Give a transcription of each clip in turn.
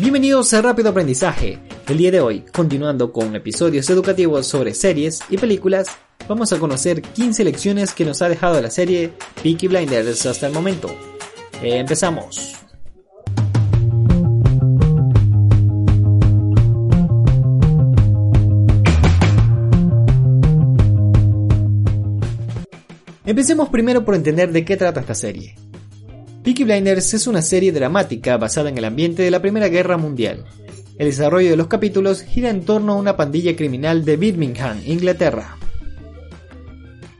Bienvenidos a Rápido Aprendizaje. El día de hoy, continuando con episodios educativos sobre series y películas, vamos a conocer 15 lecciones que nos ha dejado la serie Peaky Blinders hasta el momento. Empezamos. Empecemos primero por entender de qué trata esta serie. Peaky Blinders es una serie dramática basada en el ambiente de la Primera Guerra Mundial. El desarrollo de los capítulos gira en torno a una pandilla criminal de Birmingham, Inglaterra.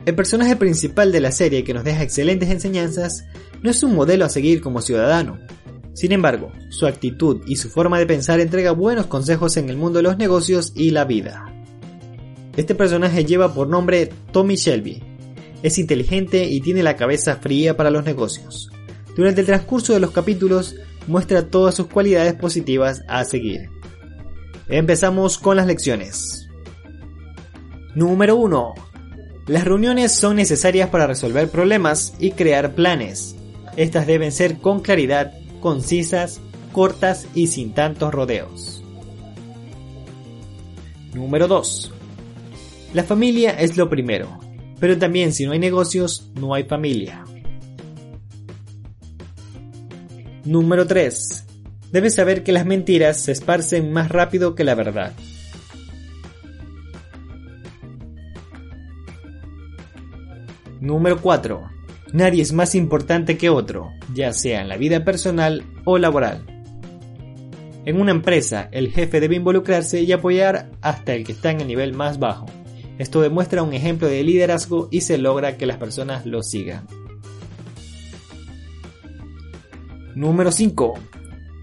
El personaje principal de la serie que nos deja excelentes enseñanzas no es un modelo a seguir como ciudadano. Sin embargo, su actitud y su forma de pensar entrega buenos consejos en el mundo de los negocios y la vida. Este personaje lleva por nombre Tommy Shelby. Es inteligente y tiene la cabeza fría para los negocios. Durante el transcurso de los capítulos muestra todas sus cualidades positivas a seguir. Empezamos con las lecciones. Número 1. Las reuniones son necesarias para resolver problemas y crear planes. Estas deben ser con claridad, concisas, cortas y sin tantos rodeos. Número 2. La familia es lo primero, pero también si no hay negocios, no hay familia. Número 3. Debes saber que las mentiras se esparcen más rápido que la verdad. Número 4. Nadie es más importante que otro, ya sea en la vida personal o laboral. En una empresa, el jefe debe involucrarse y apoyar hasta el que está en el nivel más bajo. Esto demuestra un ejemplo de liderazgo y se logra que las personas lo sigan. Número 5.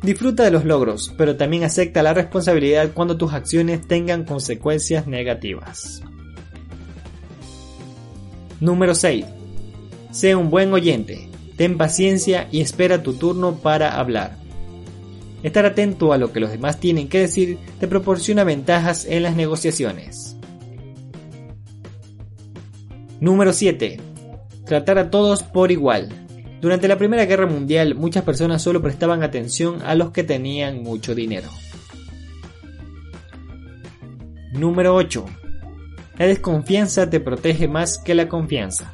Disfruta de los logros, pero también acepta la responsabilidad cuando tus acciones tengan consecuencias negativas. Número 6. Sé un buen oyente, ten paciencia y espera tu turno para hablar. Estar atento a lo que los demás tienen que decir te proporciona ventajas en las negociaciones. Número 7. Tratar a todos por igual. Durante la Primera Guerra Mundial muchas personas solo prestaban atención a los que tenían mucho dinero. Número 8. La desconfianza te protege más que la confianza.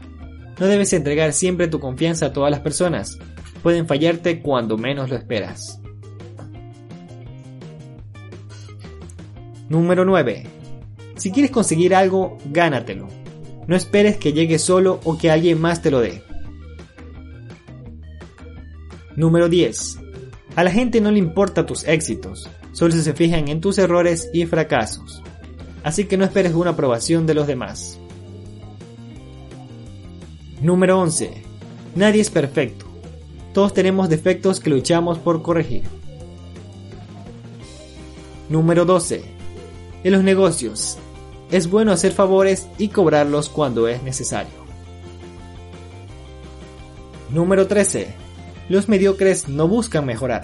No debes entregar siempre tu confianza a todas las personas. Pueden fallarte cuando menos lo esperas. Número 9. Si quieres conseguir algo, gánatelo. No esperes que llegue solo o que alguien más te lo dé. Número 10. A la gente no le importa tus éxitos, solo se fijan en tus errores y fracasos. Así que no esperes una aprobación de los demás. Número 11. Nadie es perfecto. Todos tenemos defectos que luchamos por corregir. Número 12. En los negocios, es bueno hacer favores y cobrarlos cuando es necesario. Número 13 los mediocres no buscan mejorar,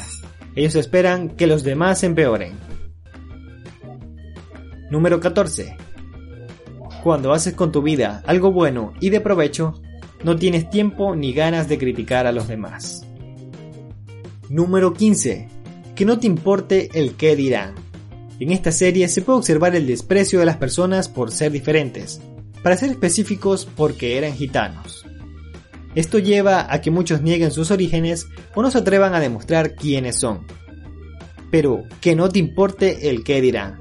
ellos esperan que los demás empeoren. Número 14. Cuando haces con tu vida algo bueno y de provecho, no tienes tiempo ni ganas de criticar a los demás. Número 15. Que no te importe el qué dirán. En esta serie se puede observar el desprecio de las personas por ser diferentes, para ser específicos porque eran gitanos. Esto lleva a que muchos nieguen sus orígenes o no se atrevan a demostrar quiénes son. Pero que no te importe el qué dirán.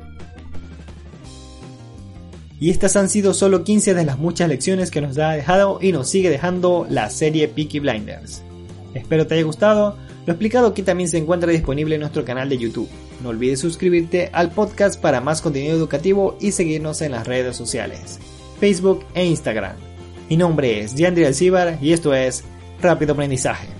Y estas han sido solo 15 de las muchas lecciones que nos ha dejado y nos sigue dejando la serie Peaky Blinders. Espero te haya gustado, lo explicado aquí también se encuentra disponible en nuestro canal de YouTube. No olvides suscribirte al podcast para más contenido educativo y seguirnos en las redes sociales, Facebook e Instagram. Mi nombre es Yandri Alcibar y esto es Rápido Aprendizaje.